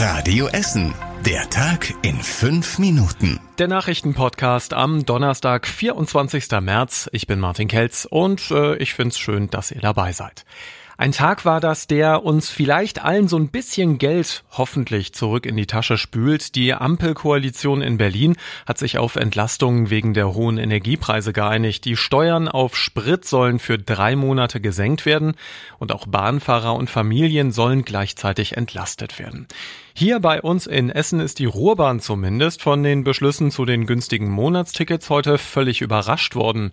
Radio Essen. Der Tag in fünf Minuten. Der Nachrichtenpodcast am Donnerstag, 24. März. Ich bin Martin Kelz und äh, ich find's schön, dass ihr dabei seid. Ein Tag war das, der uns vielleicht allen so ein bisschen Geld hoffentlich zurück in die Tasche spült. Die Ampelkoalition in Berlin hat sich auf Entlastungen wegen der hohen Energiepreise geeinigt. Die Steuern auf Sprit sollen für drei Monate gesenkt werden und auch Bahnfahrer und Familien sollen gleichzeitig entlastet werden. Hier bei uns in Essen ist die Ruhrbahn zumindest von den Beschlüssen zu den günstigen Monatstickets heute völlig überrascht worden.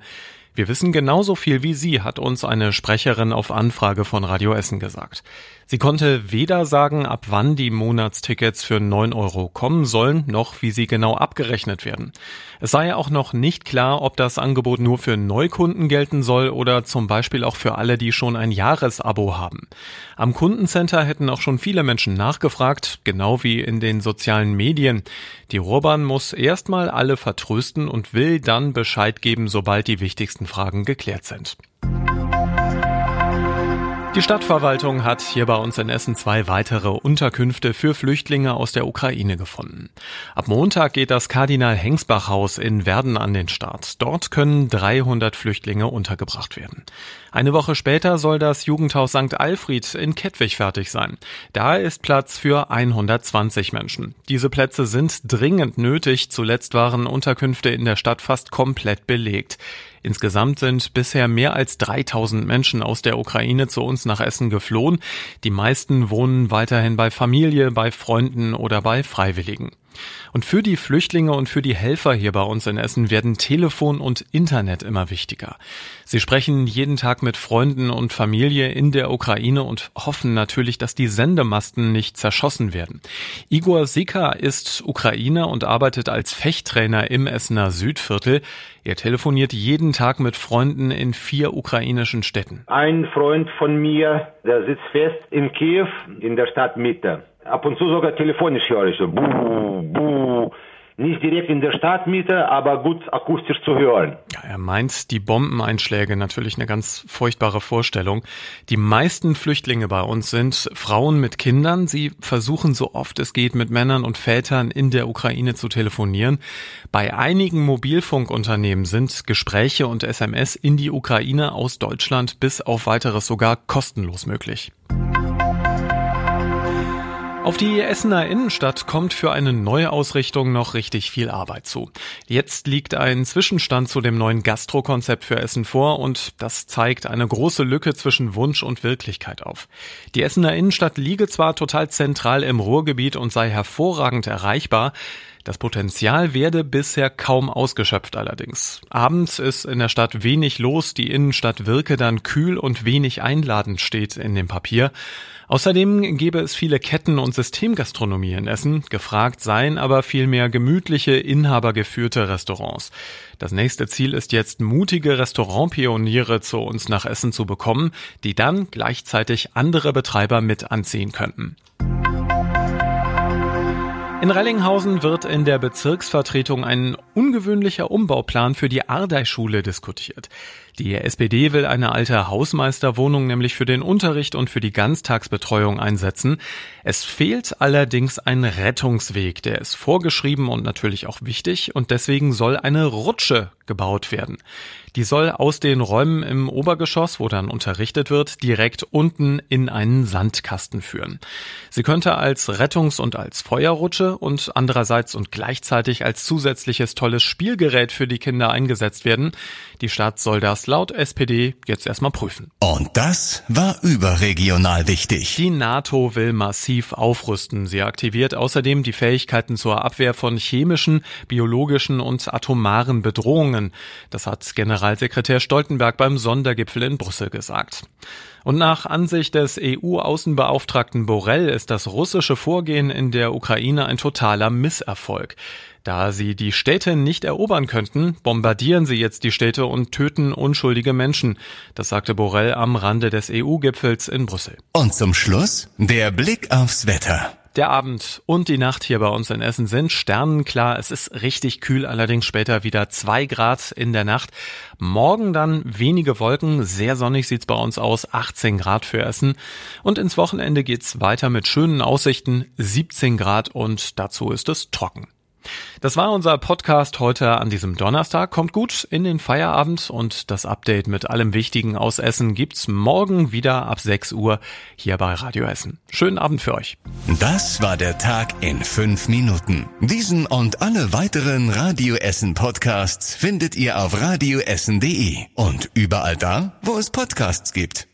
Wir wissen genauso viel wie Sie, hat uns eine Sprecherin auf Anfrage von Radio Essen gesagt. Sie konnte weder sagen, ab wann die Monatstickets für 9 Euro kommen sollen, noch wie sie genau abgerechnet werden. Es sei auch noch nicht klar, ob das Angebot nur für Neukunden gelten soll oder zum Beispiel auch für alle, die schon ein Jahresabo haben. Am Kundencenter hätten auch schon viele Menschen nachgefragt, genau wie in den sozialen Medien. Die Ruhrbahn muss erstmal alle vertrösten und will dann Bescheid geben, sobald die wichtigsten Fragen geklärt sind. Die Stadtverwaltung hat hier bei uns in Essen zwei weitere Unterkünfte für Flüchtlinge aus der Ukraine gefunden. Ab Montag geht das Kardinal-Hengsbach-Haus in Werden an den Start. Dort können 300 Flüchtlinge untergebracht werden. Eine Woche später soll das Jugendhaus St. Alfred in Kettwig fertig sein. Da ist Platz für 120 Menschen. Diese Plätze sind dringend nötig. Zuletzt waren Unterkünfte in der Stadt fast komplett belegt. Insgesamt sind bisher mehr als 3000 Menschen aus der Ukraine zu uns nach Essen geflohen. Die meisten wohnen weiterhin bei Familie, bei Freunden oder bei Freiwilligen. Und für die Flüchtlinge und für die Helfer hier bei uns in Essen werden Telefon und Internet immer wichtiger. Sie sprechen jeden Tag mit Freunden und Familie in der Ukraine und hoffen natürlich, dass die Sendemasten nicht zerschossen werden. Igor Sika ist Ukrainer und arbeitet als Fechttrainer im Essener Südviertel. Er telefoniert jeden Tag mit Freunden in vier ukrainischen Städten. Ein Freund von mir, der sitzt fest in Kiew, in der Stadt Mitte. Ab und zu sogar telefonisch höre ich so, buh. Nicht direkt in der Stadtmitte, aber gut akustisch zu hören. Ja, er meint die Bombeneinschläge natürlich eine ganz furchtbare Vorstellung. Die meisten Flüchtlinge bei uns sind Frauen mit Kindern. Sie versuchen so oft es geht mit Männern und Vätern in der Ukraine zu telefonieren. Bei einigen Mobilfunkunternehmen sind Gespräche und SMS in die Ukraine aus Deutschland bis auf weiteres sogar kostenlos möglich. Auf die Essener Innenstadt kommt für eine Neuausrichtung noch richtig viel Arbeit zu. Jetzt liegt ein Zwischenstand zu dem neuen Gastrokonzept für Essen vor und das zeigt eine große Lücke zwischen Wunsch und Wirklichkeit auf. Die Essener Innenstadt liege zwar total zentral im Ruhrgebiet und sei hervorragend erreichbar, das Potenzial werde bisher kaum ausgeschöpft allerdings. Abends ist in der Stadt wenig los, die Innenstadt wirke dann kühl und wenig einladend steht in dem Papier. Außerdem gäbe es viele Ketten- und Systemgastronomie in Essen, gefragt seien aber vielmehr gemütliche, inhabergeführte Restaurants. Das nächste Ziel ist jetzt, mutige Restaurantpioniere zu uns nach Essen zu bekommen, die dann gleichzeitig andere Betreiber mit anziehen könnten. In Rellinghausen wird in der Bezirksvertretung ein ungewöhnlicher Umbauplan für die Ardei-Schule diskutiert. Die SPD will eine alte Hausmeisterwohnung nämlich für den Unterricht und für die Ganztagsbetreuung einsetzen. Es fehlt allerdings ein Rettungsweg, der ist vorgeschrieben und natürlich auch wichtig und deswegen soll eine Rutsche gebaut werden. Die soll aus den Räumen im Obergeschoss, wo dann unterrichtet wird, direkt unten in einen Sandkasten führen. Sie könnte als Rettungs- und als Feuerrutsche und andererseits und gleichzeitig als zusätzliches tolles Spielgerät für die Kinder eingesetzt werden. Die Stadt soll das laut SPD jetzt erstmal prüfen. Und das war überregional wichtig. Die NATO will massiv aufrüsten. Sie aktiviert außerdem die Fähigkeiten zur Abwehr von chemischen, biologischen und atomaren Bedrohungen. Das hat General Generalsekretär Stoltenberg beim Sondergipfel in Brüssel gesagt. Und nach Ansicht des EU-Außenbeauftragten Borrell ist das russische Vorgehen in der Ukraine ein totaler Misserfolg. Da sie die Städte nicht erobern könnten, bombardieren sie jetzt die Städte und töten unschuldige Menschen. Das sagte Borrell am Rande des EU-Gipfels in Brüssel. Und zum Schluss der Blick aufs Wetter. Der Abend und die Nacht hier bei uns in Essen sind sternenklar. Es ist richtig kühl, allerdings später wieder zwei Grad in der Nacht. Morgen dann wenige Wolken, sehr sonnig sieht's bei uns aus, 18 Grad für Essen. Und ins Wochenende geht's weiter mit schönen Aussichten, 17 Grad und dazu ist es trocken. Das war unser Podcast heute an diesem Donnerstag. Kommt gut in den Feierabend und das Update mit allem Wichtigen aus Essen gibt's morgen wieder ab 6 Uhr hier bei Radio Essen. Schönen Abend für euch. Das war der Tag in fünf Minuten. Diesen und alle weiteren Radio Essen Podcasts findet ihr auf radioessen.de und überall da, wo es Podcasts gibt.